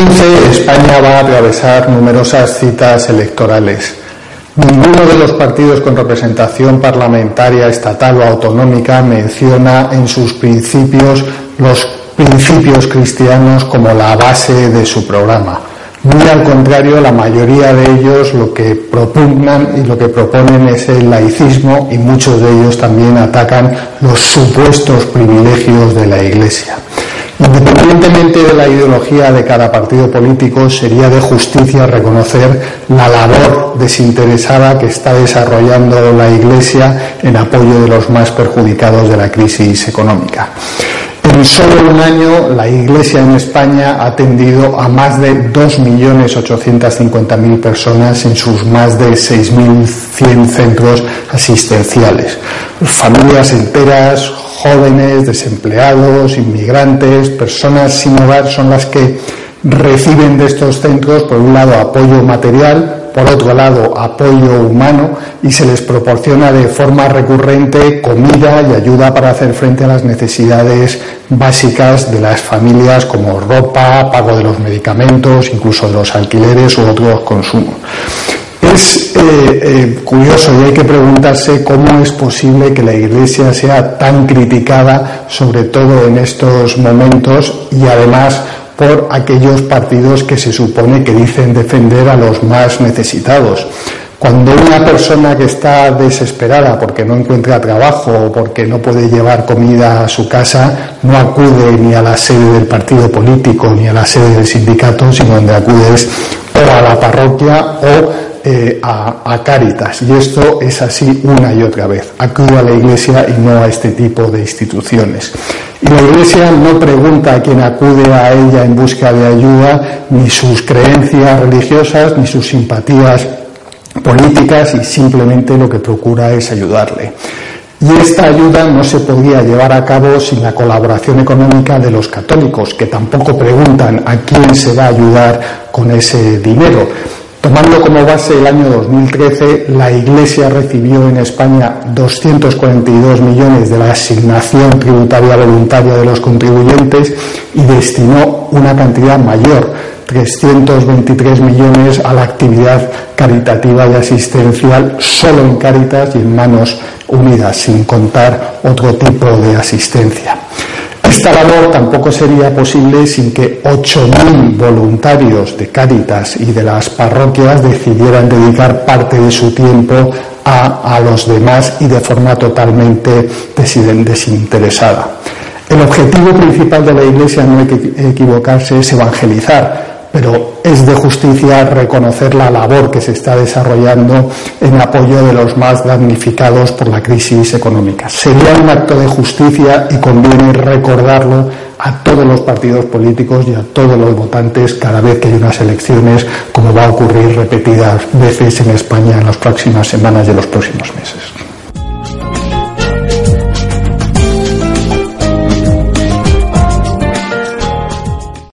2015 España va a atravesar numerosas citas electorales. Ninguno de los partidos con representación parlamentaria, estatal o autonómica menciona en sus principios los principios cristianos como la base de su programa. Muy al contrario, la mayoría de ellos lo que propugnan y lo que proponen es el laicismo y muchos de ellos también atacan los supuestos privilegios de la Iglesia. Independientemente de la ideología de cada partido político, sería de justicia reconocer la labor desinteresada que está desarrollando la Iglesia en apoyo de los más perjudicados de la crisis económica. En solo un año, la Iglesia en España ha atendido a más de 2.850.000 personas en sus más de 6.100 centros asistenciales. Familias enteras, jóvenes, desempleados, inmigrantes, personas sin hogar son las que reciben de estos centros, por un lado, apoyo material, por otro lado, apoyo humano y se les proporciona de forma recurrente comida y ayuda para hacer frente a las necesidades básicas de las familias como ropa, pago de los medicamentos, incluso de los alquileres u otros consumos. Es eh, eh, curioso y hay que preguntarse cómo es posible que la Iglesia sea tan criticada, sobre todo en estos momentos, y además por aquellos partidos que se supone que dicen defender a los más necesitados. Cuando una persona que está desesperada porque no encuentra trabajo o porque no puede llevar comida a su casa, no acude ni a la sede del partido político ni a la sede del sindicato, sino donde acude es o a la parroquia o eh, a, Cáritas. Y esto es así una y otra vez. Acudo a la Iglesia y no a este tipo de instituciones. Y la Iglesia no pregunta a quien acude a ella en busca de ayuda ni sus creencias religiosas ni sus simpatías políticas y simplemente lo que procura es ayudarle. Y esta ayuda no se podía llevar a cabo sin la colaboración económica de los católicos, que tampoco preguntan a quién se va a ayudar con ese dinero. Tomando como base el año 2013, la Iglesia recibió en España 242 millones de la asignación tributaria voluntaria de los contribuyentes y destinó una cantidad mayor, 323 millones, a la actividad caritativa y asistencial solo en Cáritas y en Manos Unidas, sin contar otro tipo de asistencia. Esta labor tampoco sería posible sin que 8.000 voluntarios de Cáritas y de las parroquias decidieran dedicar parte de su tiempo a, a los demás y de forma totalmente desinteresada. El objetivo principal de la Iglesia, no hay que equivocarse, es evangelizar, pero es de justicia reconocer la labor que se está desarrollando en apoyo de los más damnificados por la crisis económica. Sería un acto de justicia y conviene recordarlo a todos los partidos políticos y a todos los votantes cada vez que hay unas elecciones, como va a ocurrir repetidas veces en España en las próximas semanas y en los próximos meses.